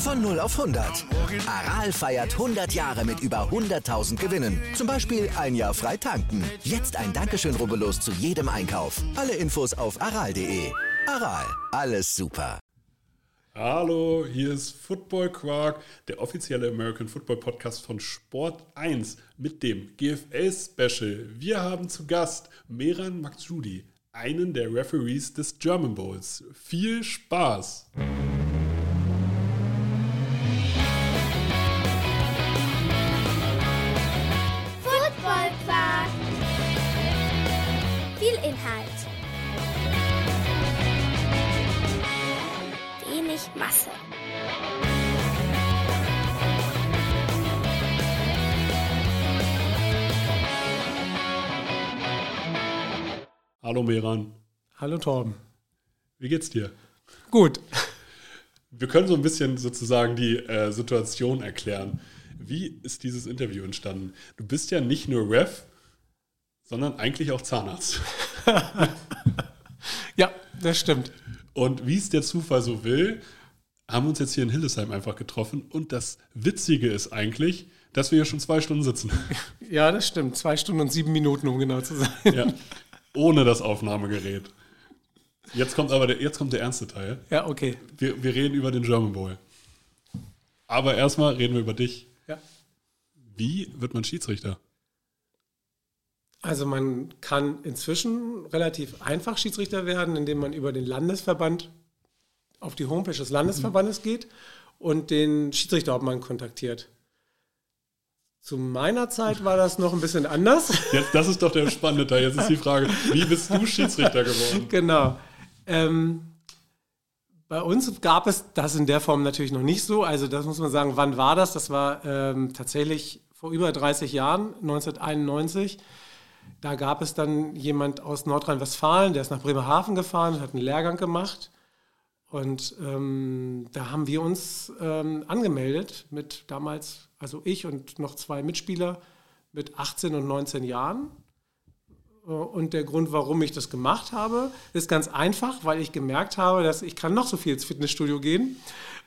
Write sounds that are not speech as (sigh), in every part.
Von 0 auf 100. Aral feiert 100 Jahre mit über 100.000 Gewinnen. Zum Beispiel ein Jahr frei tanken. Jetzt ein Dankeschön, rubbellos zu jedem Einkauf. Alle Infos auf aral.de. Aral, alles super. Hallo, hier ist Football Quark, der offizielle American Football Podcast von Sport 1 mit dem GFL Special. Wir haben zu Gast Meran Maksudi, einen der Referees des German Bowls. Viel Spaß! Inhalt. Wenig Masse. Hallo Meran, Hallo Torben. wie geht's dir? Gut. Wir können so ein bisschen sozusagen die äh, Situation erklären. Wie ist dieses Interview entstanden? Du bist ja nicht nur Ref, sondern eigentlich auch Zahnarzt. (laughs) Ja, das stimmt. Und wie es der Zufall so will, haben wir uns jetzt hier in Hildesheim einfach getroffen. Und das Witzige ist eigentlich, dass wir hier schon zwei Stunden sitzen. (laughs) Ja, das stimmt. Zwei Stunden und sieben Minuten, um genau zu sein. ja. Ohne das Aufnahmegerät. Jetzt kommt aber der, jetzt kommt der ernste Teil. Ja, okay. Wir, wir reden über den German Bowl. Aber erstmal reden wir über dich. Ja. Wie wird man Schiedsrichter? Also man kann inzwischen relativ einfach Schiedsrichter werden, indem man über den Landesverband auf die Homepage des Landesverbandes geht und den Schiedsrichterhauptmann kontaktiert. Zu meiner Zeit war das noch ein bisschen anders. (laughs) Jetzt, das ist doch der spannende Teil. Jetzt ist die Frage, wie bist du Schiedsrichter geworden? Genau. Ähm, bei uns gab es das in der Form natürlich noch nicht so. Also das muss man sagen, wann war das? Das war ähm, tatsächlich vor über 30 Jahren, 1991. Da gab es dann jemand aus Nordrhein-Westfalen, der ist nach Bremerhaven gefahren hat einen Lehrgang gemacht. Und ähm, da haben wir uns ähm, angemeldet mit damals, also ich und noch zwei Mitspieler mit 18 und 19 Jahren. Äh, Und der Grund, warum ich das gemacht habe, ist ganz einfach, weil ich gemerkt habe, dass ich kann noch so viel ins Fitnessstudio gehen.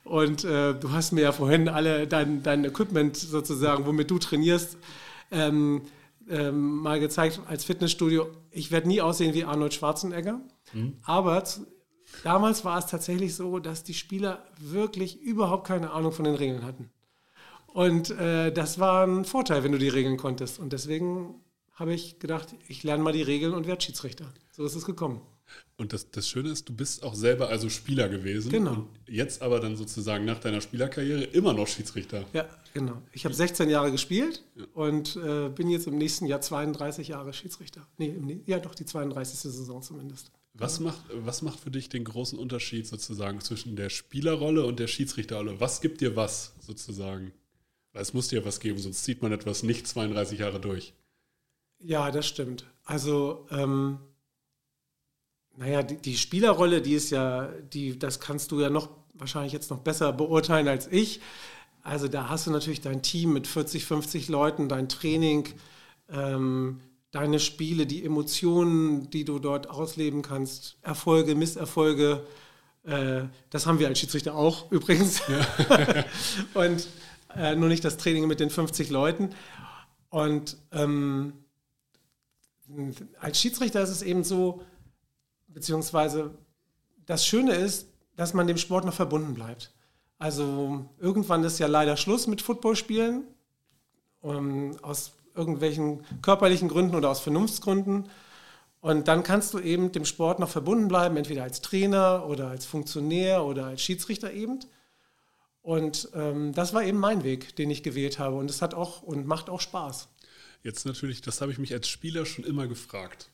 Und äh, du hast mir ja vorhin alle dein, dein Equipment sozusagen, womit du trainierst, ähm, ähm, mal gezeigt als Fitnessstudio. Ich werde nie aussehen wie Arnold Schwarzenegger. Aber zu, damals war es tatsächlich so, dass die Spieler wirklich überhaupt keine Ahnung von den Regeln hatten. Und äh, das war ein Vorteil, wenn du die Regeln konntest. Und deswegen habe ich gedacht, ich lerne mal die Regeln und werde Schiedsrichter. So ist es gekommen. Und das, das Schöne ist, du bist auch selber also Spieler gewesen. Genau. Und jetzt aber dann sozusagen nach deiner Spielerkarriere immer noch Schiedsrichter. Ja, genau. Ich habe 16 Jahre gespielt und äh, bin jetzt im nächsten Jahr 32 Jahre Schiedsrichter. Nee, ja doch, die 32. Saison zumindest. Was macht, was macht für dich den großen Unterschied sozusagen zwischen der Spielerrolle und der Schiedsrichterrolle? Was gibt dir was sozusagen? Weil es muss dir was geben, sonst zieht man etwas nicht 32 Jahre durch. Ja, das stimmt. Also, ähm, naja, die, die Spielerrolle, die ist ja, die, das kannst du ja noch wahrscheinlich jetzt noch besser beurteilen als ich. Also da hast du natürlich dein Team mit 40, 50 Leuten, dein Training, ähm, deine Spiele, die Emotionen, die du dort ausleben kannst, Erfolge, Misserfolge. Äh, das haben wir als Schiedsrichter auch (laughs) übrigens. (laughs) Und äh, nur nicht das Training mit den 50 Leuten. Und ähm, als Schiedsrichter ist es eben so, beziehungsweise das Schöne ist, dass man dem Sport noch verbunden bleibt. Also irgendwann ist ja leider Schluss mit Footballspielen, ähm, aus irgendwelchen körperlichen Gründen oder aus Vernunftsgründen. Und dann kannst du eben dem Sport noch verbunden bleiben, entweder als Trainer oder als Funktionär oder als Schiedsrichter eben. Und ähm, das war eben mein Weg, den ich gewählt habe. Und es hat auch und macht auch Spaß. Jetzt natürlich, das habe ich mich als Spieler schon immer gefragt.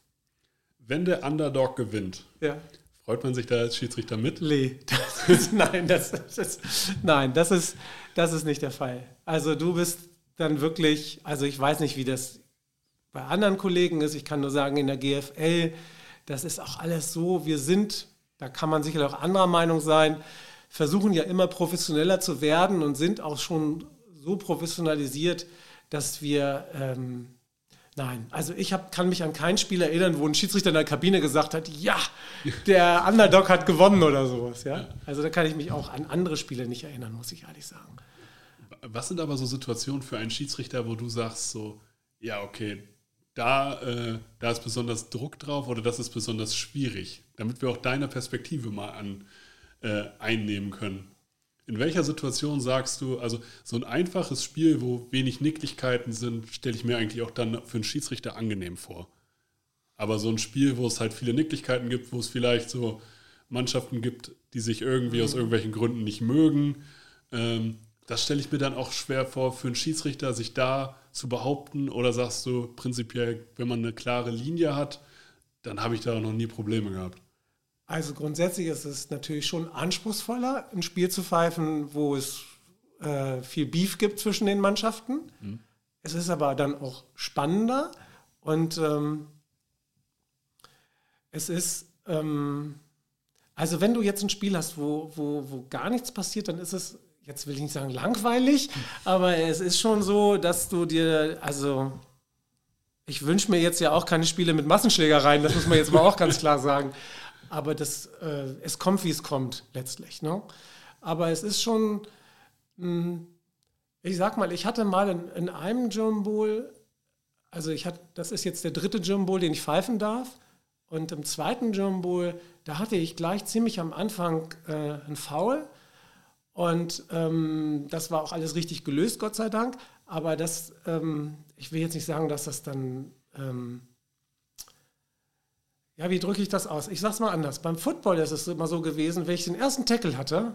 Wenn der Underdog gewinnt, Ja. Freut man sich da als Schiedsrichter mit? Nee, das ist, (laughs) nein, das, das ist, nein das, ist, das ist nicht der Fall. Also du bist dann wirklich, also ich weiß nicht, wie das bei anderen Kollegen ist. Ich kann nur sagen, in der GFL, das ist auch alles so, wir sind, da kann man sicherlich auch anderer Meinung sein, versuchen ja immer professioneller zu werden und sind auch schon so professionalisiert, dass wir, ähm, nein, also ich hab, kann mich an kein Spiel erinnern, wo ein Schiedsrichter in der Kabine gesagt hat, ja, der Underdog hat gewonnen oder sowas. Ja? Also da kann ich mich auch an andere Spiele nicht erinnern, muss ich ehrlich sagen. Was sind aber so Situationen für einen Schiedsrichter, wo du sagst so, ja, okay, da, äh, da ist besonders Druck drauf oder das ist besonders schwierig, damit wir auch deine Perspektive mal an, äh, einnehmen können. In welcher Situation sagst du, also so ein einfaches Spiel, wo wenig Nicklichkeiten sind, stelle ich mir eigentlich auch dann für einen Schiedsrichter angenehm vor. Aber so ein Spiel, wo es halt viele Nicklichkeiten gibt, wo es vielleicht so Mannschaften gibt, die sich irgendwie aus irgendwelchen Gründen nicht mögen, ähm, das stelle ich mir dann auch schwer vor, für einen Schiedsrichter sich da zu behaupten. Oder sagst du prinzipiell, wenn man eine klare Linie hat, dann habe ich da noch nie Probleme gehabt. Also grundsätzlich ist es natürlich schon anspruchsvoller, ein Spiel zu pfeifen, wo es äh, viel Beef gibt zwischen den Mannschaften. Mhm. Es ist aber dann auch spannender und ähm, es ist, ähm, also wenn du jetzt ein Spiel hast, wo, wo, wo gar nichts passiert, dann ist es, jetzt will ich nicht sagen langweilig, aber es ist schon so, dass du dir, also ich wünsche mir jetzt ja auch keine Spiele mit Massenschlägereien, das muss man jetzt mal auch ganz klar sagen (laughs) aber das, äh, es kommt, wie es kommt, letztlich. Ne? Aber es ist schon, mh, hm, ich sag mal, ich hatte mal in, in einem German Bowl, also ich hatte, das ist jetzt der dritte German Bowl, den ich pfeifen darf. Und im zweiten German Bowl, da hatte ich gleich ziemlich am Anfang äh, einen Foul. Und ähm, das war auch alles richtig gelöst, Gott sei Dank. Aber das, ähm, ich will jetzt nicht sagen, dass das dann ähm, ja, wie drücke ich das aus? Ich sag's mal anders. Beim Football ist es immer so gewesen, wenn ich den ersten Tackle hatte,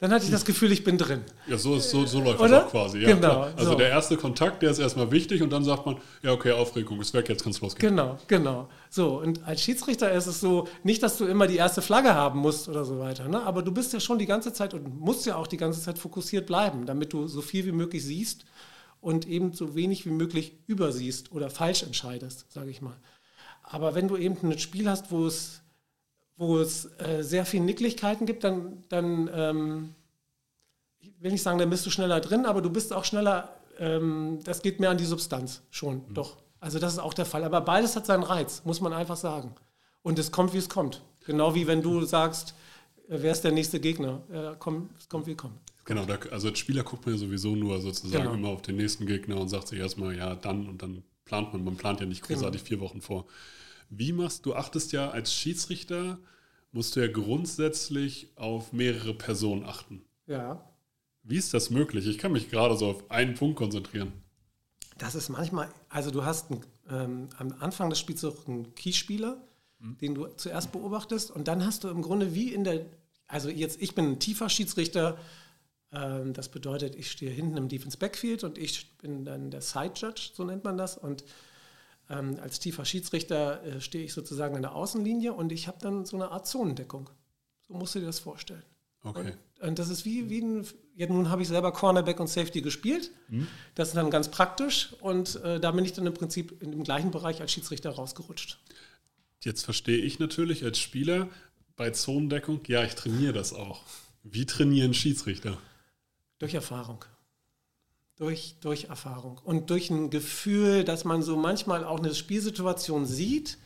dann hatte ich das Gefühl, ich bin drin. Ja, so, ist, so, so läuft Oder? das auch quasi. Ja, genau. Klar. Also so. der erste Kontakt, der ist erstmal wichtig und dann sagt man, ja, okay, Aufregung ist weg, jetzt kann es losgehen. Genau, genau. So, und als Schiedsrichter ist es so, nicht, dass du immer die erste Flagge haben musst oder so weiter, ne? aber du bist ja schon die ganze Zeit und musst ja auch die ganze Zeit fokussiert bleiben, damit du so viel wie möglich siehst und eben so wenig wie möglich übersiehst oder falsch entscheidest, sage ich mal. Aber wenn du eben ein Spiel hast, wo es, wo es äh, sehr viele Nicklichkeiten gibt, dann, dann ähm, ich will nicht sagen, dann bist du schneller drin, aber du bist auch schneller, ähm, das geht mehr an die Substanz schon, mhm. doch. Also das ist auch der Fall. Aber beides hat seinen Reiz, muss man einfach sagen. Und es kommt, wie es kommt. Genau wie wenn du sagst, äh, wer ist der nächste Gegner? Äh, komm, es kommt, wie es kommt. Genau, da, also als Spieler guckt man ja sowieso nur sozusagen genau. immer auf den nächsten Gegner und sagt sich erstmal, ja, dann und dann plant man. Man plant ja nicht genau. großartig genau. vier Wochen vor. Wie machst du, achtest ja als Schiedsrichter, musst du ja grundsätzlich auf mehrere Personen achten. Ja. Wie ist das möglich? Ich kann mich gerade so auf einen Punkt konzentrieren. Das ist manchmal, also du hast einen, ähm, am Anfang des Spiels auch einen Keyspieler, mhm. den du zuerst beobachtest und dann hast du im Grunde wie in der, also jetzt, ich bin ein tiefer Schiedsrichter, das bedeutet, ich stehe hinten im Defense Backfield und ich bin dann der Side Judge, so nennt man das und ähm, als tiefer Schiedsrichter äh, stehe ich sozusagen an der Außenlinie und ich habe dann so eine Art Zonendeckung. So musst du dir das vorstellen. Okay. Und, und das ist wie, wie ein, ja, nun habe ich selber Cornerback und Safety gespielt. Mhm. Das ist dann ganz praktisch und äh, da bin ich dann im Prinzip in dem gleichen Bereich als Schiedsrichter rausgerutscht. Jetzt verstehe ich natürlich als Spieler bei Zonendeckung, ja, ich trainiere das auch. Wie trainieren Schiedsrichter? Durch Erfahrung durch, durch Erfahrung und durch ein Gefühl, dass man so manchmal auch eine Spielsituation sieht,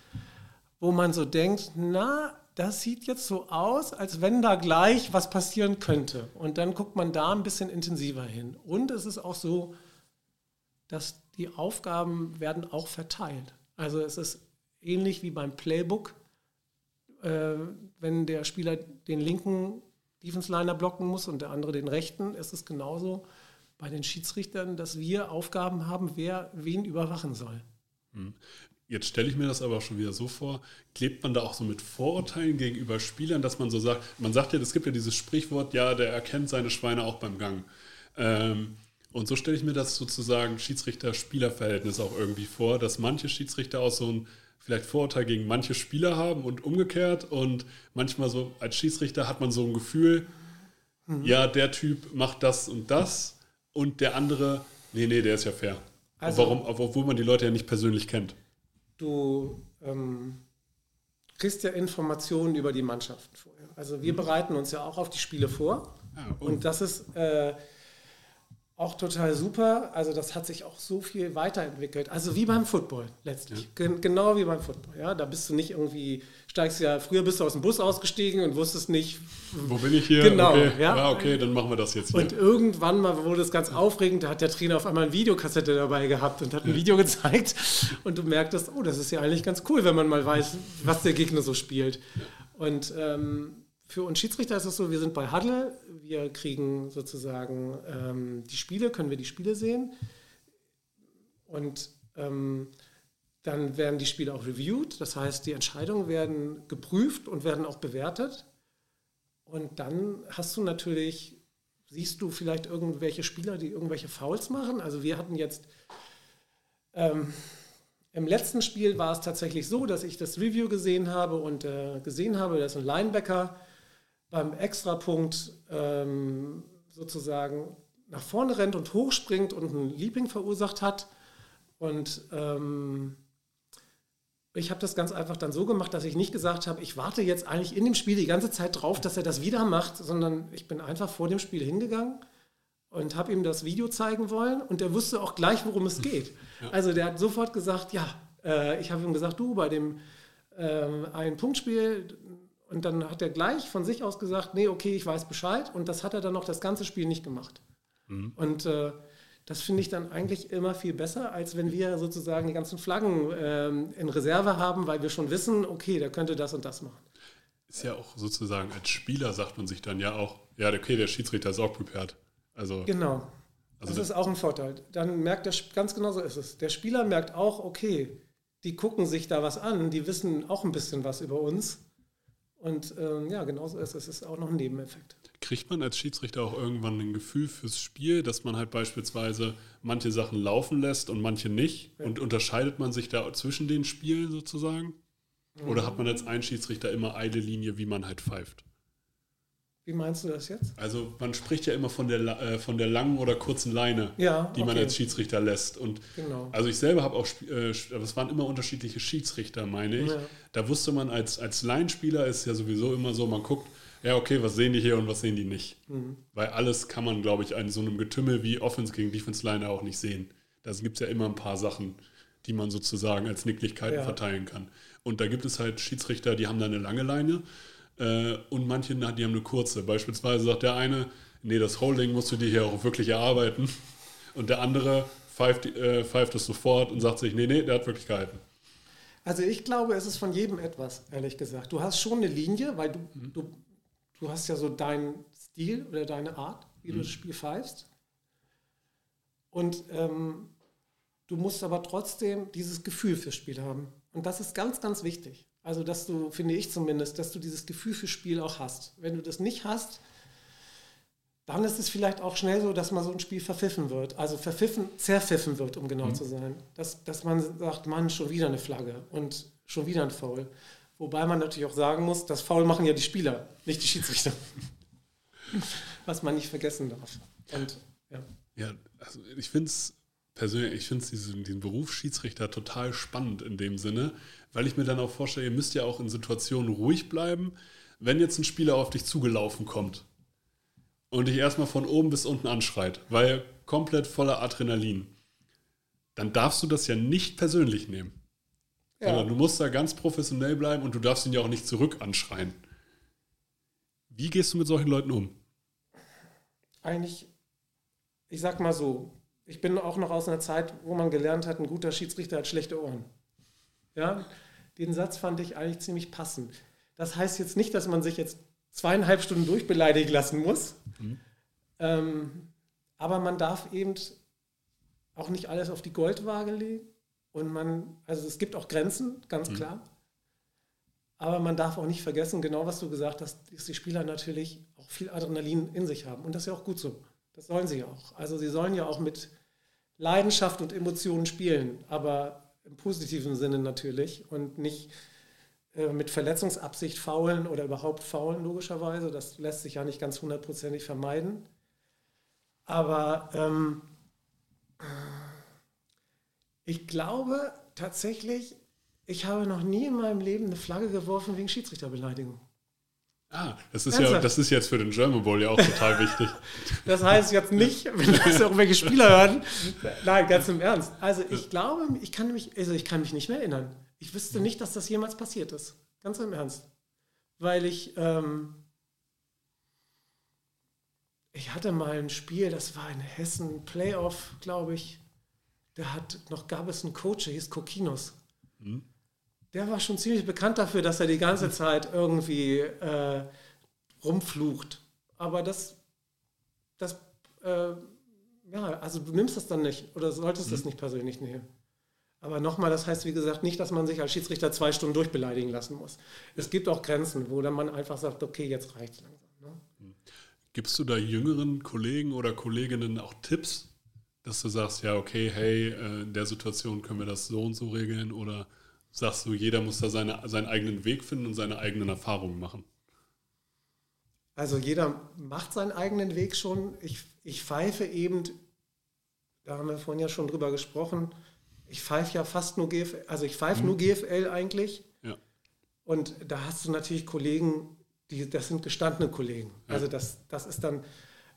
wo man so denkt, na, das sieht jetzt so aus, als wenn da gleich was passieren könnte. Und dann guckt man da ein bisschen intensiver hin. Und es ist auch so, dass die Aufgaben werden auch verteilt. Also es ist ähnlich wie beim Playbook. Äh, wenn der Spieler den linken Defense Liner blocken muss und der andere den rechten, ist es genauso bei den Schiedsrichtern, dass wir Aufgaben haben, wer wen überwachen soll. Hm. Jetzt stelle ich mir das aber schon wieder so vor, klebt man da auch so mit Vorurteilen gegenüber Spielern, dass man so sagt, man sagt ja, es gibt ja dieses Sprichwort, ja, der erkennt seine Schweine auch beim Gang. Ähm, und so stelle ich mir das sozusagen Schiedsrichter-Spieler-Verhältnis auch irgendwie vor, dass manche Schiedsrichter auch so ein vielleicht Vorurteil gegen manche Spieler haben und umgekehrt. Und manchmal so als Schiedsrichter hat man so ein Gefühl, mhm. ja, der Typ macht das und das und der andere, nee, nee, der ist ja fair. Also, Warum, obwohl man die Leute ja nicht persönlich kennt. Du ähm, kriegst ja Informationen über die Mannschaften vorher. Also wir mhm. bereiten uns ja auch auf die Spiele vor. Ja, und? und? das ist äh, auch total super. Also das hat sich auch so viel weiterentwickelt. Also wie beim Football letztlich. Ja. Genau wie beim Football. Ja, da bist du nicht irgendwie, steigst ja, früher bist du aus dem Bus ausgestiegen und wusstest nicht. Wo bin ich hier? Genau. Okay. Ja? ja, okay, dann machen wir das jetzt hier. Und irgendwann mal wurde es ganz aufregend, da hat der Trainer auf einmal eine Videokassette dabei gehabt und hat ein Video gezeigt. Und du merktest, oh, das ist ja eigentlich ganz cool, wenn man mal weiß, was der Gegner so spielt. Und ähm, für uns Schiedsrichter ist es so, wir sind bei Huddle, wir kriegen sozusagen ähm, die Spiele, können wir die Spiele sehen. Und ähm, dann werden die Spiele auch reviewed, das heißt, die Entscheidungen werden geprüft und werden auch bewertet. Und dann hast du natürlich, siehst du vielleicht irgendwelche Spieler, die irgendwelche Fouls machen, also wir hatten jetzt ähm, im letzten Spiel war es tatsächlich so, dass ich das Review gesehen habe und äh, gesehen habe, dass ein Linebacker beim Extrapunkt ähm, sozusagen nach vorne rennt und hochspringt und einen Liebling verursacht hat. Und ähm, ich habe das ganz einfach dann so gemacht, dass ich nicht gesagt habe, ich warte jetzt eigentlich in dem Spiel die ganze Zeit drauf, dass er das wieder macht, sondern ich bin einfach vor dem Spiel hingegangen und habe ihm das Video zeigen wollen und er wusste auch gleich, worum es geht. (laughs) Ja. Also der hat sofort gesagt, ja, äh, ich habe ihm gesagt, du, bei dem äh, ein Punktspiel, und dann hat er gleich von sich aus gesagt, nee, okay, ich weiß Bescheid. Und das hat er dann noch das ganze Spiel nicht gemacht. Mhm. Und äh, das finde ich dann eigentlich immer viel besser, als wenn wir sozusagen die ganzen Flaggen ähm, in Reserve haben, weil wir schon wissen, okay, der könnte das und das machen. Ist ja auch sozusagen als Spieler sagt man sich dann ja auch, ja, okay, der Schiedsrichter ist auch prepared. Also, genau. Also das, das ist auch ein Vorteil. Dann merkt der, ganz genau so ist es. Der Spieler merkt auch, okay, die gucken sich da was an, die wissen auch ein bisschen was über uns und ähm, ja, genauso ist es. Es ist auch noch ein Nebeneffekt. Kriegt man als Schiedsrichter auch irgendwann ein Gefühl fürs Spiel, dass man halt beispielsweise manche Sachen laufen lässt und manche nicht? Ja. Und unterscheidet man sich da zwischen den Spielen sozusagen? Oder hat man als ein Schiedsrichter immer eine Linie, wie man halt pfeift? Wie meinst du das jetzt? Also man spricht ja immer von der, äh, von der langen oder kurzen Leine, ja, die okay. man als Schiedsrichter lässt. Und genau. also ich selber habe auch, äh, das waren immer unterschiedliche Schiedsrichter, meine ich. Ja. Da wusste man als, als Laienspieler ist ja sowieso immer so, man guckt, ja okay, was sehen die hier und was sehen die nicht. Mhm. Weil alles kann man, glaube ich, in so einem Getümmel wie Offense gegen Defense Line auch nicht sehen. Da gibt es ja immer ein paar Sachen, die man sozusagen als Nicklichkeiten ja. verteilen kann. Und da gibt es halt Schiedsrichter, die haben da eine lange Leine äh, und manche, die haben eine kurze. Beispielsweise sagt der eine, nee, das Holding musst du dir hier auch wirklich erarbeiten. Und der andere pfeift, äh, pfeift es sofort und sagt sich, nee, nee, der hat wirklich gehalten. Also ich glaube, es ist von jedem etwas, ehrlich gesagt. Du hast schon eine Linie, weil du, mhm. du, du hast ja so deinen Stil oder deine Art, wie mhm. du das Spiel pfeifst. Und ähm, du musst aber trotzdem dieses Gefühl fürs Spiel haben. Und das ist ganz, ganz wichtig. Also, dass du, finde ich zumindest, dass du dieses Gefühl für Spiel auch hast. Wenn du das nicht hast, dann ist es vielleicht auch schnell so, dass man so ein Spiel verpfiffen wird. Also verpfiffen, zerpfiffen wird, um genau mhm. zu sein. Dass, dass man sagt, Mann, schon wieder eine Flagge und schon wieder ein Foul. Wobei man natürlich auch sagen muss, das Foul machen ja die Spieler, nicht die Schiedsrichter. (laughs) Was man nicht vergessen darf. Und, ja. ja, also ich finde es persönlich, ich finde diesen, diesen Beruf Schiedsrichter total spannend in dem Sinne, weil ich mir dann auch vorstelle, ihr müsst ja auch in Situationen ruhig bleiben, wenn jetzt ein Spieler auf dich zugelaufen kommt und dich erstmal von oben bis unten anschreit, weil komplett voller Adrenalin, dann darfst du das ja nicht persönlich nehmen. Ja. Sondern du musst da ganz professionell bleiben und du darfst ihn ja auch nicht zurück anschreien. Wie gehst du mit solchen Leuten um? Eigentlich, ich sag mal so, ich bin auch noch aus einer Zeit, wo man gelernt hat, ein guter Schiedsrichter hat schlechte Ohren. Ja, den Satz fand ich eigentlich ziemlich passend. Das heißt jetzt nicht, dass man sich jetzt zweieinhalb Stunden durchbeleidigen lassen muss, mhm. ähm, aber man darf eben auch nicht alles auf die Goldwaage legen. Und man, also es gibt auch Grenzen, ganz mhm. klar. Aber man darf auch nicht vergessen, genau was du gesagt hast, dass die Spieler natürlich auch viel Adrenalin in sich haben. Und das ist ja auch gut so. Das sollen sie auch. Also sie sollen ja auch mit Leidenschaft und Emotionen spielen. Aber im positiven Sinne natürlich und nicht äh, mit Verletzungsabsicht faulen oder überhaupt faulen, logischerweise. Das lässt sich ja nicht ganz hundertprozentig vermeiden. Aber ähm, ich glaube tatsächlich, ich habe noch nie in meinem Leben eine Flagge geworfen wegen Schiedsrichterbeleidigung. Ah, das ist ja, das ist jetzt für den German Bowl ja auch total (laughs) wichtig. Das heißt jetzt nicht, wenn das irgendwelche Spieler hören. Nein, ganz im Ernst. Also ich glaube, ich kann mich, also ich kann mich nicht mehr erinnern. Ich wüsste nicht, dass das jemals passiert ist. Ganz im Ernst. Weil ich, ähm, ich hatte mal ein Spiel, das war in Hessen, Playoff, glaube ich. Da hat noch gab es einen Coach, der hieß Kokinos. Mhm der war schon ziemlich bekannt dafür, dass er die ganze Zeit irgendwie äh, rumflucht. Aber das, das, äh, ja, also du nimmst das dann nicht oder solltest mhm. das nicht persönlich nehmen. Aber nochmal, das heißt, wie gesagt, nicht, dass man sich als Schiedsrichter zwei Stunden durchbeleidigen lassen muss. Es gibt auch Grenzen, wo dann man einfach sagt, okay, jetzt reicht langsam. Ne? Mhm. Gibst du da jüngeren Kollegen oder Kolleginnen auch Tipps, dass du sagst, ja, okay, hey, äh, in der Situation können wir das so und so regeln oder sagst du, jeder muss da seine, seinen eigenen Weg finden und seine eigenen Erfahrungen machen? Also jeder macht seinen eigenen Weg schon. Ich, ich pfeife eben, da haben wir vorhin ja schon drüber gesprochen, ich pfeife ja fast nur GFL, also ich pfeife mhm. nur GFL eigentlich. Ja. Und da hast du natürlich Kollegen, die, das sind gestandene Kollegen. Ja. Also das, das ist dann,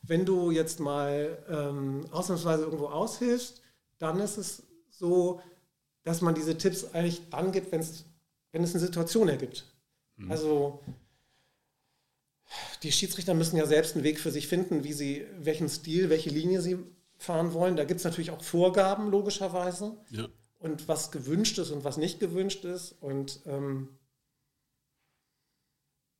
wenn du jetzt mal ähm, ausnahmsweise irgendwo aushilfst, dann ist es so, dass man diese Tipps eigentlich dann gibt, wenn es eine Situation ergibt. Mhm. Also die Schiedsrichter müssen ja selbst einen Weg für sich finden, wie sie, welchen Stil, welche Linie sie fahren wollen. Da gibt es natürlich auch Vorgaben, logischerweise. Ja. Und was gewünscht ist und was nicht gewünscht ist. Und ähm,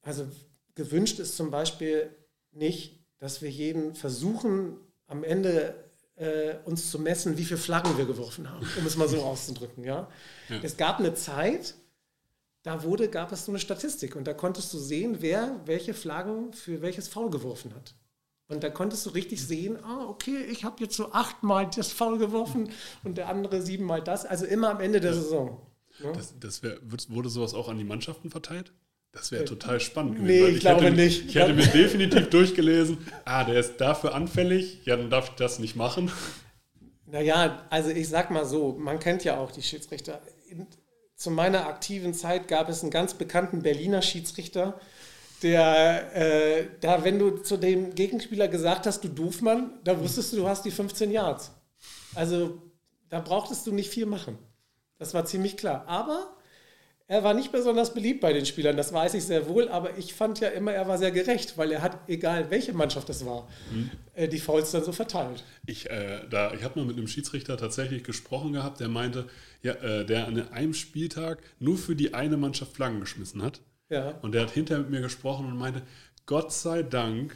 also gewünscht ist zum Beispiel nicht, dass wir jeden versuchen, am Ende äh, uns zu messen, wie viele Flaggen wir geworfen haben, um es mal so auszudrücken. Ja? ja? Es gab eine Zeit, da wurde, gab es so eine Statistik und da konntest du sehen, wer welche Flaggen für welches Foul geworfen hat. Und da konntest du richtig sehen, ah, okay, ich habe jetzt so achtmal das Foul geworfen und der andere siebenmal das. Also immer am Ende der ja. Saison. Ja? Das, das wär, wurde sowas auch an die Mannschaften verteilt? Das wäre äh, total spannend gewesen. Nee, ich, ich glaube hätte, nicht. Ich hätte mir definitiv durchgelesen, ah, der ist dafür anfällig, ja, dann darf ich das nicht machen. Naja, also ich sag mal so, man kennt ja auch die Schiedsrichter. Zu meiner aktiven Zeit gab es einen ganz bekannten Berliner Schiedsrichter, der, äh, da, wenn du zu dem Gegenspieler gesagt hast, du Doofmann, da wusstest du, du hast die 15 Yards. Also da brauchtest du nicht viel machen. Das war ziemlich klar. Aber er war nicht besonders beliebt bei den Spielern, das weiß ich sehr wohl, aber ich fand ja immer, er war sehr gerecht, weil er hat, egal welche Mannschaft es war, mhm. die Fouls dann so verteilt. Ich, äh, ich habe mal mit einem Schiedsrichter tatsächlich gesprochen gehabt, der meinte, ja, äh, der an einem Spieltag nur für die eine Mannschaft Flaggen geschmissen hat. Ja. Und der hat hinterher mit mir gesprochen und meinte, Gott sei Dank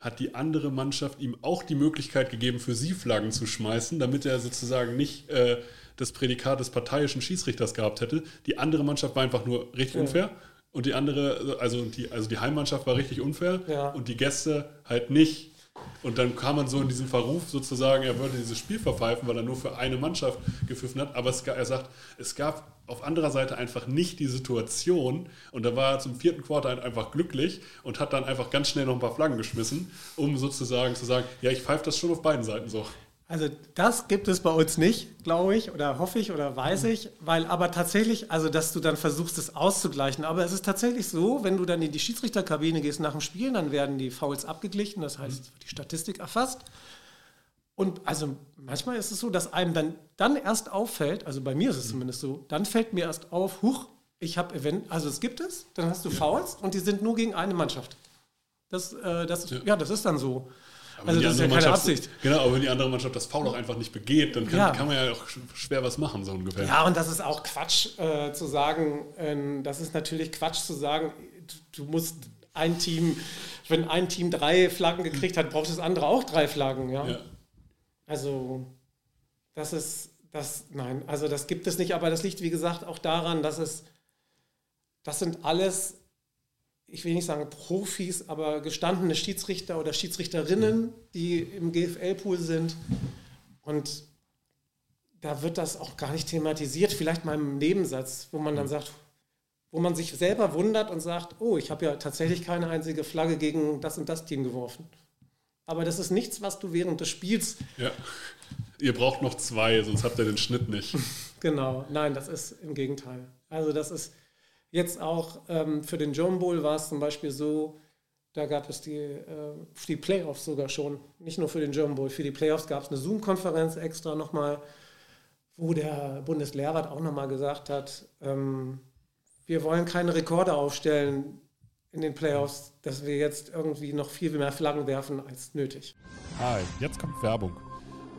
hat die andere Mannschaft ihm auch die Möglichkeit gegeben, für sie Flaggen zu schmeißen, damit er sozusagen nicht... Äh, das Prädikat des parteiischen Schiedsrichters gehabt hätte. Die andere Mannschaft war einfach nur richtig unfair. Und die andere, also die, also die Heimmannschaft war richtig unfair ja. und die Gäste halt nicht. Und dann kam man so in diesen Verruf sozusagen, er würde dieses Spiel verpfeifen, weil er nur für eine Mannschaft gepfiffen hat. Aber es, er sagt, es gab auf anderer Seite einfach nicht die Situation. Und da war er zum vierten Quartal einfach glücklich und hat dann einfach ganz schnell noch ein paar Flaggen geschmissen, um sozusagen zu sagen, ja, ich pfeife das schon auf beiden Seiten so. Also das gibt es bei uns nicht, glaube ich, oder hoffe ich oder weiß ich, weil aber tatsächlich, also dass du dann versuchst, es auszugleichen. Aber es ist tatsächlich so, wenn du dann in die Schiedsrichterkabine gehst nach dem Spiel, dann werden die Fouls abgeglichen, das heißt, die Statistik erfasst. Und also manchmal ist es so, dass einem dann, dann erst auffällt, also bei mir ist es zumindest so, dann fällt mir erst auf, huch, ich habe Event, also es gibt es, dann hast du Fouls und die sind nur gegen eine Mannschaft. Das, äh, das, ja. ja, das ist dann so. Aber also das ist ja keine Absicht. Genau, aber wenn die andere Mannschaft das Foul auch einfach nicht begeht, dann kann, ja. kann, man ja auch schwer was machen, so ungefähr. Ja, und das ist auch Quatsch äh, zu sagen, äh, das ist natürlich Quatsch zu sagen, du musst ein Team, wenn ein Team drei Flaggen gekriegt hat, braucht das andere auch drei Flaggen, ja. ja. Also, das ist, das, nein, also das gibt es nicht, aber das liegt, wie gesagt, auch daran, dass es, das sind alles ich will nicht sagen Profis, aber gestandene Schiedsrichter oder Schiedsrichterinnen, die im GFL-Pool sind. Und da wird das auch gar nicht thematisiert, vielleicht mal im Nebensatz, wo man dann sagt, wo man sich selber wundert und sagt, oh, ich habe ja tatsächlich keine einzige Flagge gegen das und das Team geworfen. Aber das ist nichts, was du während des Spiels. Ja. Ihr braucht noch zwei, sonst habt ihr den Schnitt nicht. (laughs) genau, nein, das ist im Gegenteil. Also das ist jetzt auch ähm, für den John Bowl war es zum Beispiel so, da gab es die, äh, die Playoffs sogar schon, nicht nur für den German Bowl, für die Playoffs gab es eine Zoom-Konferenz extra nochmal, wo der Bundeslehrrat auch nochmal gesagt hat, ähm, wir wollen keine Rekorde aufstellen in den Playoffs, dass wir jetzt irgendwie noch viel mehr Flaggen werfen als nötig. Hi, jetzt kommt Werbung.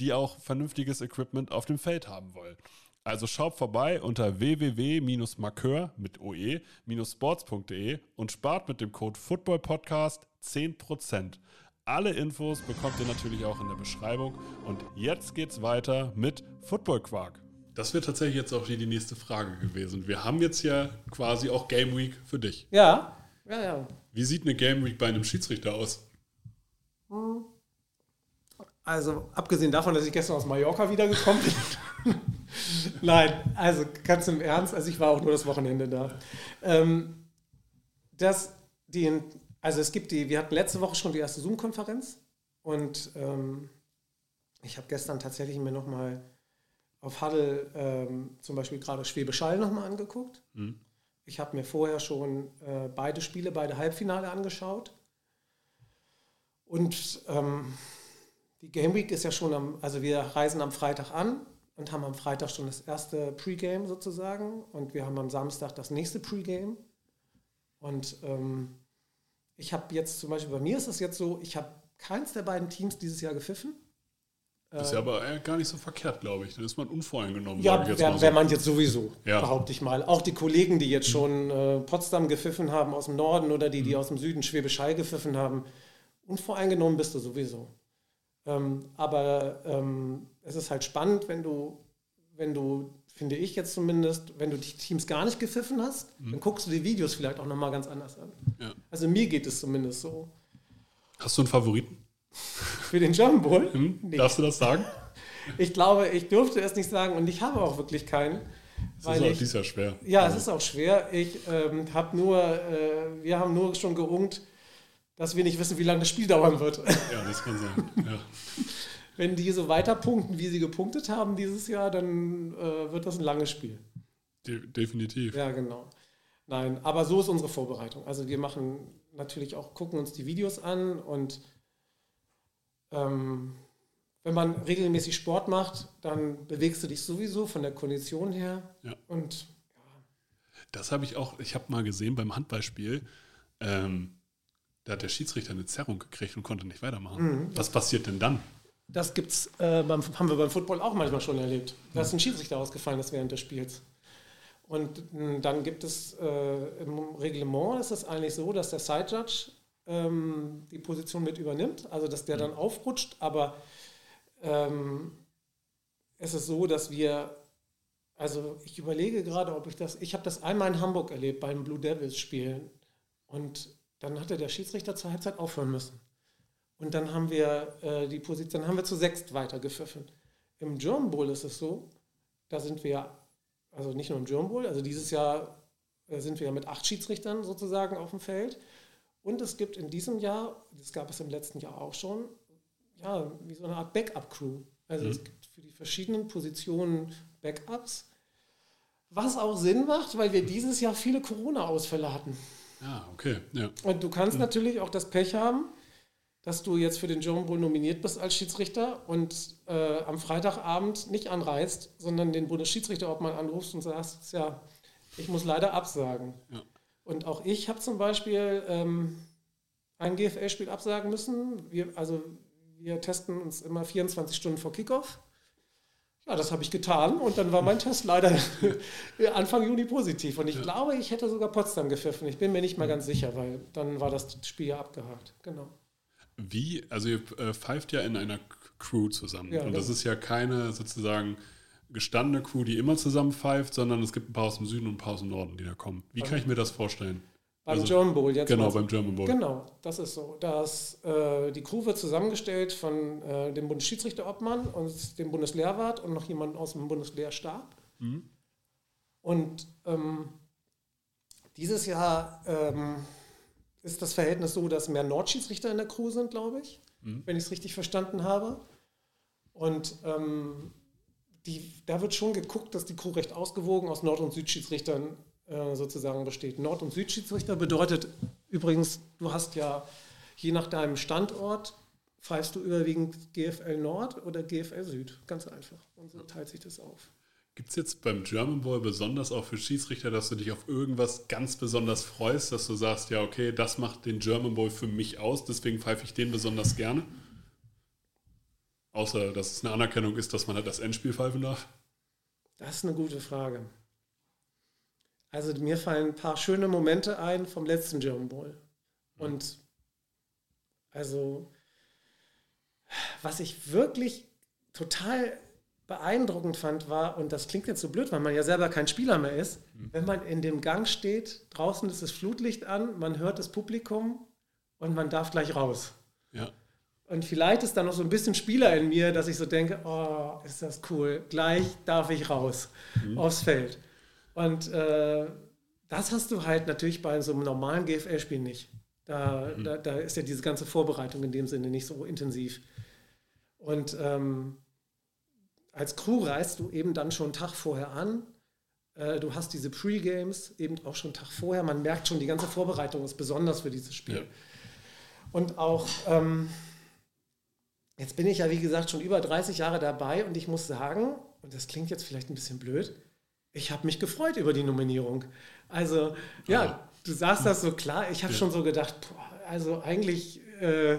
die auch vernünftiges Equipment auf dem Feld haben wollen. Also schaut vorbei unter www-markeur mit oe-sports.de und spart mit dem Code FOOTBALLPODCAST 10%. Alle Infos bekommt ihr natürlich auch in der Beschreibung. Und jetzt geht's weiter mit Football Quark. Das wäre tatsächlich jetzt auch hier die nächste Frage gewesen. Wir haben jetzt ja quasi auch Game Week für dich. Ja, ja, ja. Wie sieht eine Game Week bei einem Schiedsrichter aus? Also abgesehen davon, dass ich gestern aus Mallorca wiedergekommen bin. (laughs) Nein, also ganz im Ernst, also ich war auch nur das Wochenende da. Ähm, das, die, also es gibt die, wir hatten letzte Woche schon die erste Zoom-Konferenz und ähm, ich habe gestern tatsächlich mir nochmal auf Huddle ähm, zum Beispiel gerade Schwäbisch Hall nochmal angeguckt. Mhm. Ich habe mir vorher schon äh, beide Spiele, beide Halbfinale angeschaut. Und ähm, die Game Week ist ja schon am, also wir reisen am Freitag an und haben am Freitag schon das erste Pre-Game sozusagen und wir haben am Samstag das nächste Pre-Game. Und ähm, ich habe jetzt zum Beispiel, bei mir ist es jetzt so, ich habe keins der beiden Teams dieses Jahr gepfiffen. Das ist ja aber gar nicht so verkehrt, glaube ich. Dann ist man unvoreingenommen. Ja, wäre so. wär man jetzt sowieso, Ja. behaupte ich mal. Auch die Kollegen, die jetzt schon äh, Potsdam gepfiffen haben aus dem Norden oder die, die Mhm. aus dem Süden Schwäbisch Hall gepfiffen haben, unvoreingenommen bist du sowieso. Ähm, aber ähm, es ist halt spannend, wenn du, wenn du, finde ich jetzt zumindest, wenn du die Teams gar nicht gepfiffen hast, dann guckst du die Videos vielleicht auch nochmal ganz anders an. Mhm. Ja. Also mir geht es zumindest so. Hast du einen Favoriten? (laughs) Für den German Bowl? Hm? Nee. Darfst du das sagen? (laughs) Ich glaube, ich dürfte es nicht sagen und ich habe auch wirklich keinen. Das weil ist auch ich- dies Jahr schwer. Ja, es ist auch schwer. Ich ähm, habe nur, äh, wir haben nur schon gerungt, dass wir nicht wissen, wie lange das Spiel dauern wird. Ja, das kann sein. Ja. (laughs) Wenn die so weiter punkten, wie sie gepunktet haben dieses Jahr, dann äh, wird das ein langes Spiel. De definitiv. Ja, genau. Nein, aber so ist unsere Vorbereitung. Also wir machen natürlich auch, gucken uns die Videos an und ähm, wenn man regelmäßig Sport macht, dann bewegst du dich sowieso von der Kondition her. Ja. Und Das habe ich auch, ich habe mal gesehen beim Handballspiel, ähm, da hat der Schiedsrichter eine Zerrung gekriegt und konnte nicht weitermachen. Mhm. Was passiert denn dann? Das gibt's, äh, beim, haben wir beim Football auch manchmal schon erlebt. Da ist ein Schiedsrichter ausgefallen ist während des Spiels. Und mh, dann gibt es äh, im Reglement ist es eigentlich so, dass der Side Judge ähm, die Position mit übernimmt, also dass der dann aufrutscht, aber ähm, es ist so, dass wir, also ich überlege gerade, ob ich das, ich habe das einmal in Hamburg erlebt beim Blue Devils Spielen und dann hatte der Schiedsrichter zur Halbzeit aufhören müssen. Und dann haben wir äh, die Position, dann haben wir zu sechst weitergepfiffen. Im German Bowl ist es so, da sind wir, also nicht nur im German Bowl, also dieses Jahr äh, sind wir ja mit acht Schiedsrichtern sozusagen auf dem Feld. Und es gibt in diesem Jahr, das gab es im letzten Jahr auch schon, ja, wie so eine Art Backup-Crew. Also es gibt für die verschiedenen Positionen Backups, was auch Sinn macht, weil wir dieses Jahr viele Corona-Ausfälle hatten. Ja, okay. Ja. Und du kannst natürlich auch das Pech haben, dass du jetzt für den German Bowl nominiert bist als Schiedsrichter und äh, am Freitagabend nicht anreist, sondern den Bundesschiedsrichterobmann anrufst und sagst, ja, ich muss leider absagen. Ja. Und auch ich habe zum Beispiel ähm, ein GFL-Spiel absagen müssen. Wir, also wir testen uns immer 24 Stunden vor Kickoff. Ja, das habe ich getan und dann war mein Test leider (laughs) Anfang Juni positiv. Und ich glaube, ich hätte sogar Potsdam gepfiffen. Ich bin mir nicht mal ganz sicher, weil dann war das Spiel ja abgehakt. Genau. Wie? Also ihr äh, pfeift ja in einer Crew zusammen. Ja, und das genau. ist ja keine sozusagen gestandene Crew, die immer zusammen pfeift, sondern es gibt ein paar aus dem Süden und ein paar aus dem Norden, die da kommen. Wie kann ich mir das vorstellen? Beim also, German Bowl jetzt. Genau, beim German Bowl. Genau, das ist so. Das, äh, die Crew wird zusammengestellt von äh, dem Bundesschiedsrichterobmann und dem Bundeslehrwart und noch jemand aus dem Bundeslehrstab. Mhm. Und ähm, dieses Jahr ähm, ist das Verhältnis so, dass mehr Nordschiedsrichter in der Crew sind, glaube ich, mhm. wenn ich es richtig verstanden habe. Und ähm, die, da wird schon geguckt, dass die Crew recht ausgewogen aus Nord- und Südschiedsrichtern äh, sozusagen besteht. Nord- und Südschiedsrichter bedeutet übrigens, du hast ja je nach deinem Standort, pfeifst du überwiegend GFL Nord oder GFL Süd. Ganz einfach. Und so teilt sich das auf. Gibt es jetzt beim German Bowl besonders auch für Schiedsrichter, dass du dich auf irgendwas ganz besonders freust, dass du sagst, ja, okay, das macht den German Bowl für mich aus, deswegen pfeife ich den besonders gerne? Außer, dass es eine Anerkennung ist, dass man halt das Endspiel pfeifen darf? Das ist eine gute Frage. Also mir fallen ein paar schöne Momente ein vom letzten German Bowl. Und also, was ich wirklich total beeindruckend fand, war, und das klingt jetzt so blöd, weil man ja selber kein Spieler mehr ist, mhm. wenn man in dem Gang steht, draußen ist das Flutlicht an, man hört das Publikum und man darf gleich raus. Ja. Und vielleicht ist da noch so ein bisschen Spieler in mir, dass ich so denke, oh, ist das cool, gleich darf ich raus mhm. aufs Feld. Und äh, das hast du halt natürlich bei so einem normalen GFL-Spiel nicht. Da, mhm. da, da, ist ja diese ganze Vorbereitung in dem Sinne nicht so intensiv. Und ähm, als Crew reist du eben dann schon einen Tag vorher an. Äh, du hast diese Pre-Games eben auch schon einen Tag vorher. Man merkt schon, die ganze Vorbereitung ist besonders für dieses Spiel. Ja. Und auch, ähm, jetzt bin ich ja wie gesagt schon über 30 Jahre dabei und ich muss sagen, und das klingt jetzt vielleicht ein bisschen blöd, ich habe mich gefreut über die Nominierung. Also, ja, ja. du sagst das so klar. Ich habe ja. schon so gedacht, boah, also eigentlich äh,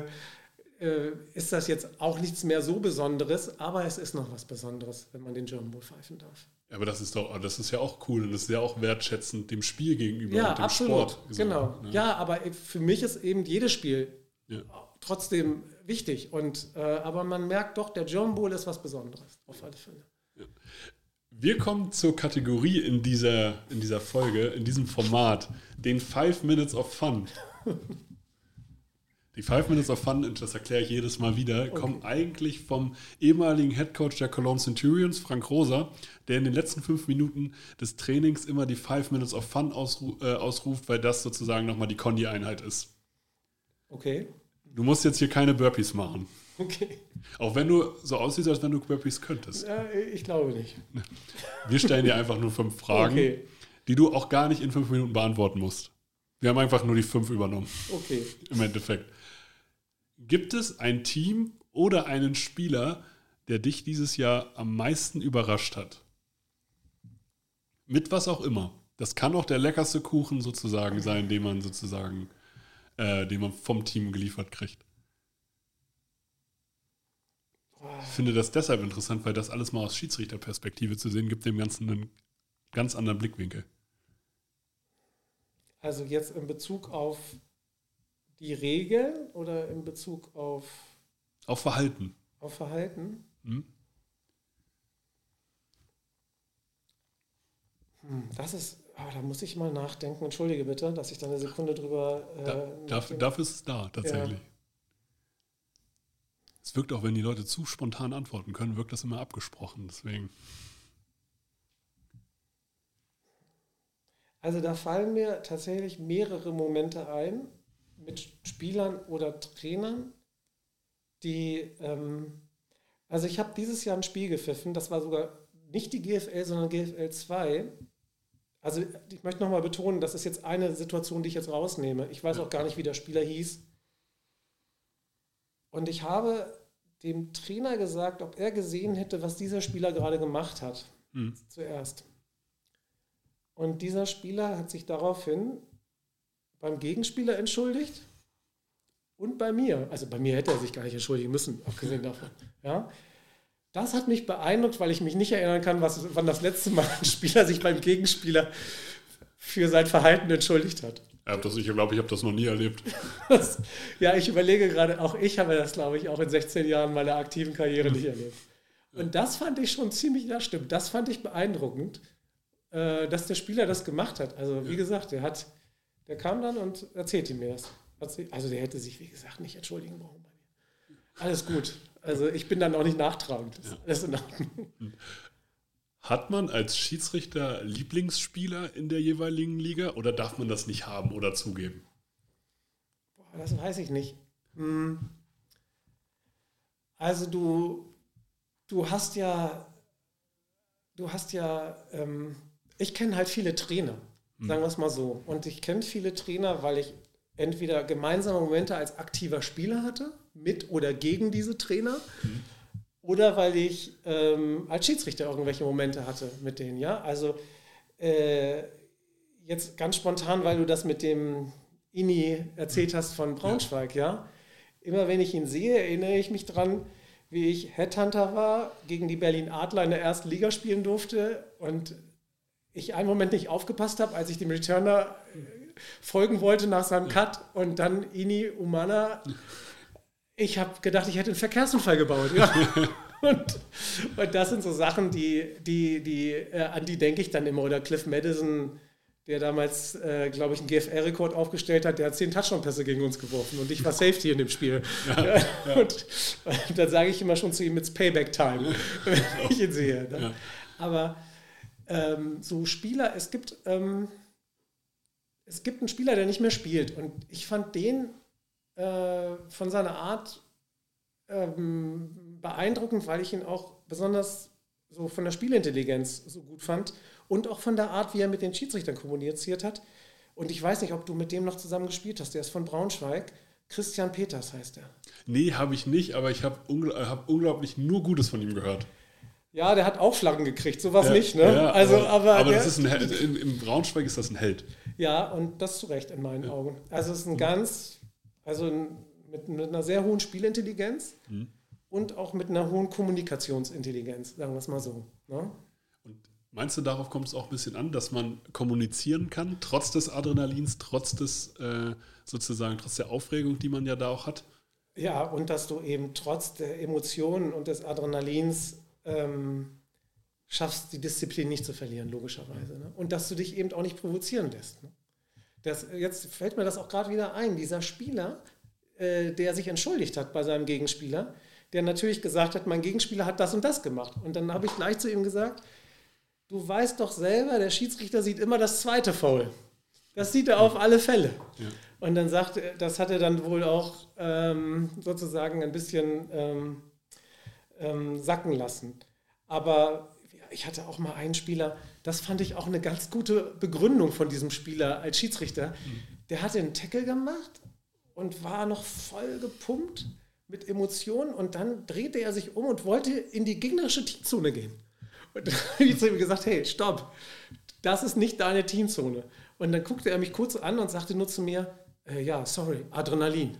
äh, ist das jetzt auch nichts mehr so Besonderes, aber es ist noch was Besonderes, wenn man den German Bowl pfeifen darf. Ja, aber das ist doch, das ist ja auch cool und das ist ja auch wertschätzend dem Spiel gegenüber ja, und dem absolut, Sport. Genau. Ne? Ja, aber für mich ist eben jedes Spiel trotzdem wichtig. Und, äh, aber man merkt doch, der German Bowl ist was Besonderes, auf alle Fälle. Wir kommen zur Kategorie in dieser, in dieser Folge, in diesem Format, den Five Minutes of Fun. Die Five Minutes of Fun, das erkläre ich jedes Mal wieder, okay. kommen eigentlich vom ehemaligen Head Coach der Cologne Centurions, Frank Rosa, der in den letzten fünf Minuten des Trainings immer die Five Minutes of Fun ausru äh, ausruft, weil das sozusagen nochmal die Condi-Einheit ist. Okay. Du musst jetzt hier keine Burpees machen. Okay. Auch wenn du so aussiehst, als wenn du Burpees könntest. Äh, ich glaube nicht. Wir stellen dir einfach nur fünf Fragen, okay. die du auch gar nicht in fünf Minuten beantworten musst. Wir haben einfach nur die fünf übernommen. Okay. (laughs) Im Endeffekt. Gibt es ein Team oder einen Spieler, der dich dieses Jahr am meisten überrascht hat? Mit was auch immer. Das kann auch der leckerste Kuchen sozusagen sein, den man sozusagen, äh, den man vom Team geliefert kriegt. Ich finde das deshalb interessant, weil das alles mal aus Schiedsrichterperspektive zu sehen, gibt dem Ganzen einen ganz anderen Blickwinkel. Also jetzt in Bezug auf die Regeln oder in Bezug auf. Auf Verhalten. Auf Verhalten? Hm? Hm, das ist, oh, da muss ich mal nachdenken. Entschuldige bitte, dass ich da eine Sekunde drüber. Äh, da, dafür, dafür, ist es da, tatsächlich. Ja. Es wirkt auch, wenn die Leute zu spontan antworten können, wirkt das immer abgesprochen. Deswegen. Also da fallen mir tatsächlich mehrere Momente ein mit Spielern oder Trainern, die, ähm, also ich habe dieses Jahr ein Spiel gepfiffen, das war sogar nicht die GFL, sondern GFL 2. Also ich möchte nochmal betonen, das ist jetzt eine Situation, die ich jetzt rausnehme. Ich weiß auch gar nicht, wie der Spieler hieß. Und ich habe dem Trainer gesagt, ob er gesehen hätte, was dieser Spieler gerade gemacht hat. Mhm. Zuerst. Und dieser Spieler hat sich daraufhin beim Gegenspieler entschuldigt und bei mir. Also bei mir hätte er sich gar nicht entschuldigen müssen, abgesehen davon. (laughs) Ja? Das hat mich beeindruckt, weil ich mich nicht erinnern kann, was, wann das letzte Mal ein Spieler sich beim Gegenspieler für sein Verhalten entschuldigt hat. Ja, das, ich glaube, ich habe das noch nie erlebt. (laughs) Das, ja, ich überlege gerade, auch ich habe das, glaube ich, auch in 16 Jahren meiner aktiven Karriere nicht erlebt. Und das fand ich schon ziemlich, das stimmt, das fand ich beeindruckend, äh, dass der Spieler das gemacht hat. Also, wie gesagt, der hat, der kam dann und erzählte mir das. Also, der hätte sich, wie gesagt, nicht entschuldigen brauchen bei mir. Alles gut. Also, ich bin dann auch nicht nachtragend. Das ist alles in Ordnung. Hat man als Schiedsrichter Lieblingsspieler in der jeweiligen Liga oder darf man das nicht haben oder zugeben? Boah, das weiß ich nicht. Hm. Also du, du hast ja, du hast ja, ähm, ich kenne halt viele Trainer, sagen wir es mal so. Und ich kenne viele Trainer, weil ich entweder gemeinsame Momente als aktiver Spieler hatte, mit oder gegen diese Trainer. Oder weil ich ähm, als Schiedsrichter irgendwelche Momente hatte mit denen, ja. Also äh, jetzt ganz spontan, weil du das mit dem Ini erzählt hast von Braunschweig, ja. Immer wenn ich ihn sehe, erinnere ich mich dran, wie ich Headhunter war, gegen die Berlin Adler in der ersten Liga spielen durfte und ich einen Moment nicht aufgepasst habe, als ich dem Returner äh, folgen wollte nach seinem Cut und dann Ini Umana ich habe gedacht, ich hätte einen Verkehrsunfall gebaut. Ja. (laughs) Und, und, das sind so Sachen, die, die, die, äh, an die denke ich dann immer. Oder Cliff Madison, der damals, äh, glaube ich, einen GFL-Rekord aufgestellt hat, der hat zehn Touchdown-Pässe gegen uns geworfen und ich war Safety in dem Spiel. Ja, ja. Und, und, dann sage ich immer schon zu ihm, it's Payback-Time, (laughs) wenn ich ihn sehe. Ne? Aber ähm, so Spieler, es gibt, ähm, es gibt einen Spieler, der nicht mehr spielt. Und ich fand den äh, von seiner Art ähm, beeindruckend, weil ich ihn auch besonders so von der Spielintelligenz so gut fand und auch von der Art, wie er mit den Schiedsrichtern kommuniziert hat. Und ich weiß nicht, ob du mit dem noch zusammen gespielt hast. Der ist von Braunschweig. Christian Peters heißt er. Nee, habe ich nicht, aber ich habe ungl hab unglaublich nur Gutes von ihm gehört. Ja, der hat Aufschlagen gekriegt, sowas Ja, nicht, ne? ja, also, aber, aber, das ist ein Held. Im, Im Braunschweig ist das ein Held. Ja, und das zu Recht in meinen Augen. Also es ist ein ganz, also mit, mit einer sehr hohen Spielintelligenz und auch mit einer hohen Kommunikationsintelligenz, sagen wir es mal so. Ne? Und meinst du, darauf kommt es auch ein bisschen an, dass man kommunizieren kann, trotz des Adrenalins, trotz des äh, sozusagen, trotz der Aufregung, die man ja da auch hat? Ja, und dass du eben trotz der Emotionen und des Adrenalins ähm, schaffst, die Disziplin nicht zu verlieren, logischerweise. Ne? Und dass du dich eben auch nicht provozieren lässt. Ne? Das, jetzt fällt mir das auch gerade wieder ein. Dieser Spieler, äh, der sich entschuldigt hat bei seinem Gegenspieler, der natürlich gesagt hat, mein Gegenspieler hat das und das gemacht. Und dann habe ich gleich zu ihm gesagt, du weißt doch selber, der Schiedsrichter sieht immer das zweite Foul. Das sieht er auf alle Fälle. Ja. Und dann sagt er, das hat er dann wohl auch ähm, sozusagen ein bisschen ähm, ähm, sacken lassen. Aber ich hatte auch mal einen Spieler, das fand ich auch eine ganz gute Begründung von diesem Spieler als Schiedsrichter. Der hatte einen Tackle gemacht und war noch voll gepumpt mit Emotionen und dann drehte er sich um und wollte in die gegnerische Teamzone gehen. Und dann (laughs) habe ich zu ihm gesagt, hey, stopp, das ist nicht deine Teamzone. Und dann guckte er mich kurz an und sagte nur zu mir, äh, ja, sorry, Adrenalin.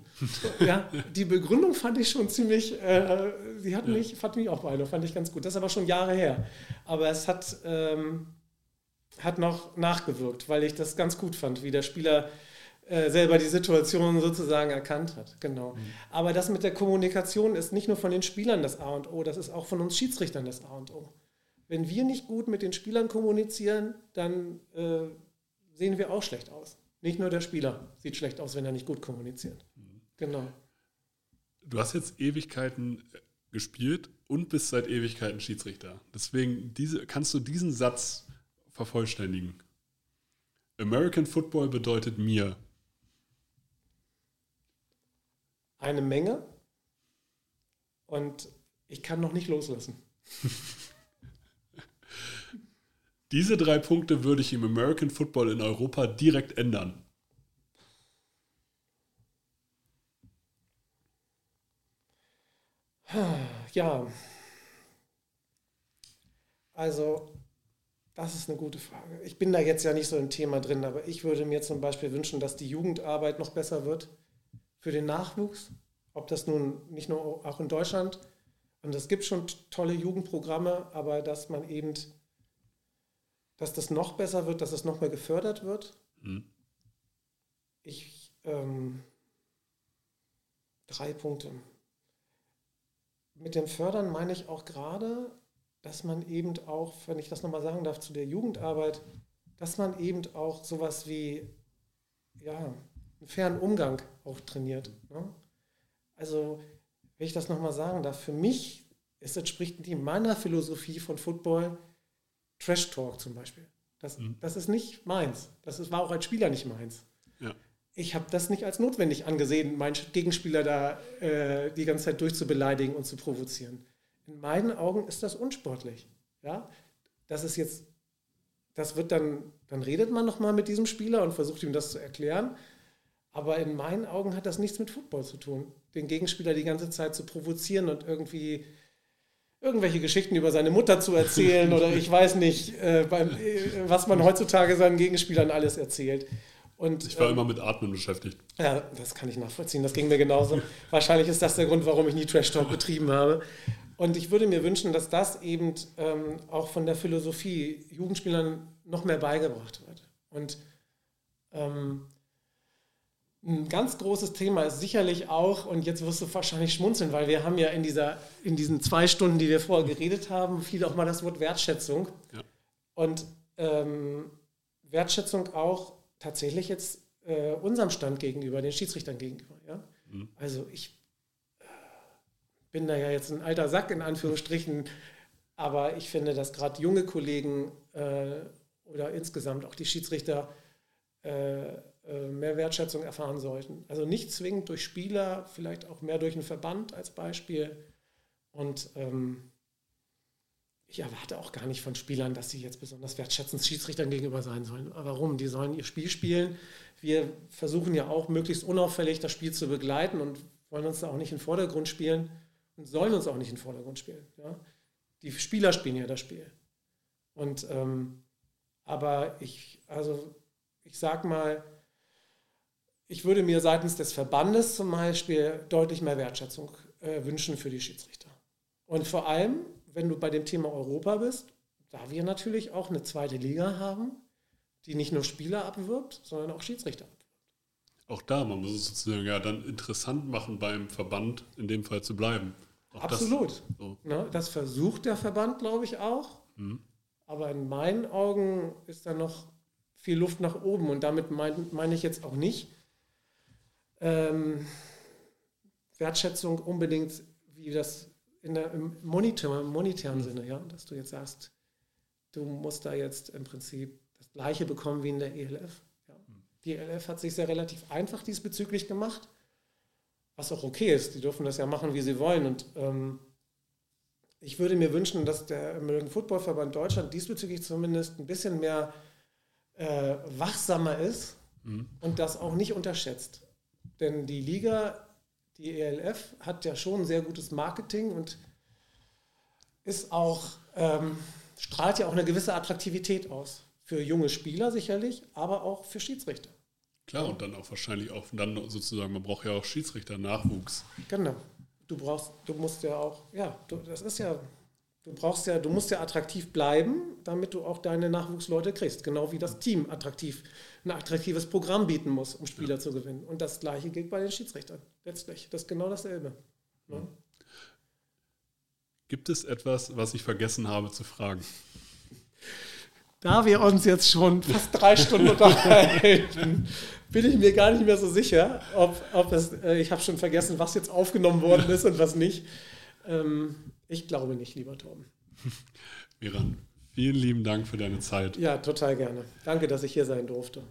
ja, die Begründung fand ich schon ziemlich, äh, sie hat mich, fand mich auch beeindruckt, fand ich ganz gut. Das ist aber schon Jahre her. Aber es hat, ähm, hat noch nachgewirkt, weil ich das ganz gut fand, wie der Spieler äh, selber die Situation sozusagen erkannt hat. Genau. Aber das mit der Kommunikation ist nicht nur von den Spielern das A und O, das ist auch von uns Schiedsrichtern das A und O. Wenn wir nicht gut mit den Spielern kommunizieren, dann äh, sehen wir auch schlecht aus. Nicht nur der Spieler sieht schlecht aus, wenn er nicht gut kommuniziert. Genau. Du hast jetzt Ewigkeiten äh, gespielt und bist seit Ewigkeiten Schiedsrichter. Deswegen diese, kannst du diesen Satz vervollständigen. American Football bedeutet mir. Eine Menge und ich kann noch nicht loslassen. (laughs) Diese drei Punkte würde ich im American Football in Europa direkt ändern. Ja, also das ist eine gute Frage. Ich bin da jetzt ja nicht so im Thema drin, aber ich würde mir zum Beispiel wünschen, dass die Jugendarbeit noch besser wird für den Nachwuchs. Ob das nun nicht nur auch in Deutschland Und es gibt schon tolle Jugendprogramme, aber dass man eben, dass das noch besser wird, dass es noch mehr gefördert wird. Mhm. Ich, ähm, drei Punkte. Mit dem Fördern meine ich auch gerade, dass man eben auch, wenn ich das nochmal sagen darf, zu der Jugendarbeit, dass man eben auch sowas wie ja, einen fairen Umgang auch trainiert. Ne? Also, wenn ich das nochmal sagen darf, für mich ist, entspricht die meiner Philosophie von Football Trash Talk zum Beispiel. Das, mhm. das ist nicht meins. Das ist, war auch als Spieler nicht meins. Ja. Ich habe das nicht als notwendig angesehen, meinen Gegenspieler da äh, die ganze Zeit durchzubeleidigen und zu provozieren. In meinen Augen ist das unsportlich. Ja? Das ist jetzt, das wird dann, dann redet man nochmal mit diesem Spieler und versucht ihm das zu erklären. Aber in meinen Augen hat das nichts mit Football zu tun, den Gegenspieler die ganze Zeit zu provozieren und irgendwie irgendwelche Geschichten über seine Mutter zu erzählen oder ich weiß nicht, äh, beim, äh, was man heutzutage seinen Gegenspielern alles erzählt. Und, ich war ähm, immer mit Atmen beschäftigt. Ja, das kann ich nachvollziehen. Das ging mir genauso. (laughs) Wahrscheinlich ist das der Grund, warum ich nie Trash Talk betrieben habe. Und ich würde mir wünschen, dass das eben ähm, auch von der Philosophie Jugendspielern noch mehr beigebracht wird. Und ähm, ein ganz großes Thema ist sicherlich auch, und jetzt wirst du wahrscheinlich schmunzeln, weil wir haben ja in, dieser, in diesen zwei Stunden, die wir vorher geredet haben, fiel auch mal das Wort Wertschätzung. Ja. Und ähm, Wertschätzung auch tatsächlich jetzt äh, unserem Stand gegenüber, den Schiedsrichtern gegenüber. Ja? Mhm. Also ich bin da ja jetzt ein alter Sack in Anführungsstrichen, aber ich finde, dass gerade junge Kollegen äh, oder insgesamt auch die Schiedsrichter äh, äh, mehr Wertschätzung erfahren sollten. Also nicht zwingend durch Spieler, vielleicht auch mehr durch einen Verband als Beispiel. Und ähm, ich erwarte auch gar nicht von Spielern, dass sie jetzt besonders wertschätzend Schiedsrichtern gegenüber sein sollen. Aber warum? Die sollen ihr Spiel spielen. Wir versuchen ja auch möglichst unauffällig das Spiel zu begleiten und wollen uns da auch nicht in den Vordergrund spielen und sollen uns auch nicht in den Vordergrund spielen. Ja? Die Spieler spielen ja das Spiel. Und ähm, aber ich, also ich sag mal, ich würde mir seitens des Verbandes zum Beispiel deutlich mehr Wertschätzung äh, wünschen für die Schiedsrichter. Und vor allem, wenn du bei dem Thema Europa bist, da wir natürlich auch eine zweite Liga haben, die nicht nur Spieler abwirbt, sondern auch Schiedsrichter abwirbt. Auch da, man muss es sozusagen ja dann interessant machen, beim Verband in dem Fall zu bleiben. Auch Absolut. Das, so. ne, das, versucht der Verband, glaube ich, auch. Mhm. Aber in meinen Augen ist da noch viel Luft nach oben. Und damit meine mein ich jetzt auch nicht ähm, Wertschätzung unbedingt, wie das in der, im, Monitor, im monetären. Sinne, ja, dass du jetzt sagst, du musst da jetzt im Prinzip das Gleiche bekommen wie in der ELF. Ja. Die ELF hat sich sehr relativ einfach diesbezüglich gemacht was auch okay ist. Die dürfen das ja machen, wie sie wollen. Und ähm, ich würde mir wünschen, dass der American Football Verband Deutschland diesbezüglich zumindest ein bisschen mehr äh, wachsamer ist mhm. und das auch nicht unterschätzt. Denn die Liga, die ELF, hat ja schon sehr gutes Marketing und ist auch, ähm, strahlt ja auch eine gewisse Attraktivität aus. Für junge Spieler sicherlich, aber auch für Schiedsrichter. Klar, und dann auch wahrscheinlich auch dann sozusagen, man braucht ja auch Schiedsrichter-Nachwuchs. Genau. Du brauchst, du musst ja auch, ja, du, das ist ja, du brauchst ja, du musst ja attraktiv bleiben, damit du auch deine Nachwuchsleute kriegst. Genau wie das Team attraktiv, ein attraktives Programm bieten muss, um Spieler ja. zu gewinnen. Und das gleiche gilt bei den Schiedsrichtern letztlich. Das ist genau dasselbe. Ne? Gibt es etwas, was ich vergessen habe zu fragen? Da wir uns jetzt schon fast drei Stunden unterhalten, bin ich mir gar nicht mehr so sicher, ob, ob es, äh, ich habe schon vergessen, was jetzt aufgenommen worden ist und was nicht. Ähm, ich glaube nicht, lieber Torben. (laughs) Miran, vielen lieben Dank für deine Zeit. Ja, total gerne. Danke, dass ich hier sein durfte.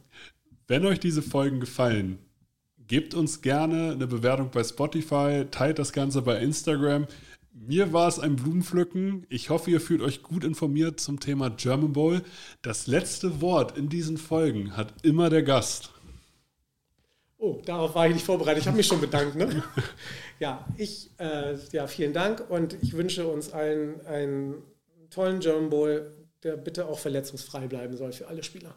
Wenn euch diese Folgen gefallen, gebt uns gerne eine Bewertung bei Spotify, teilt das Ganze bei Instagram. Mir war es ein Blumenpflücken. Ich hoffe, ihr fühlt euch gut informiert zum Thema German Bowl. Das letzte Wort in diesen Folgen hat immer der Gast. Oh, darauf war ich nicht vorbereitet. Ich habe mich schon bedankt. Ne? Ja, ich, äh, ja, vielen Dank und ich wünsche uns allen einen tollen German Bowl, der bitte auch verletzungsfrei bleiben soll für alle Spieler.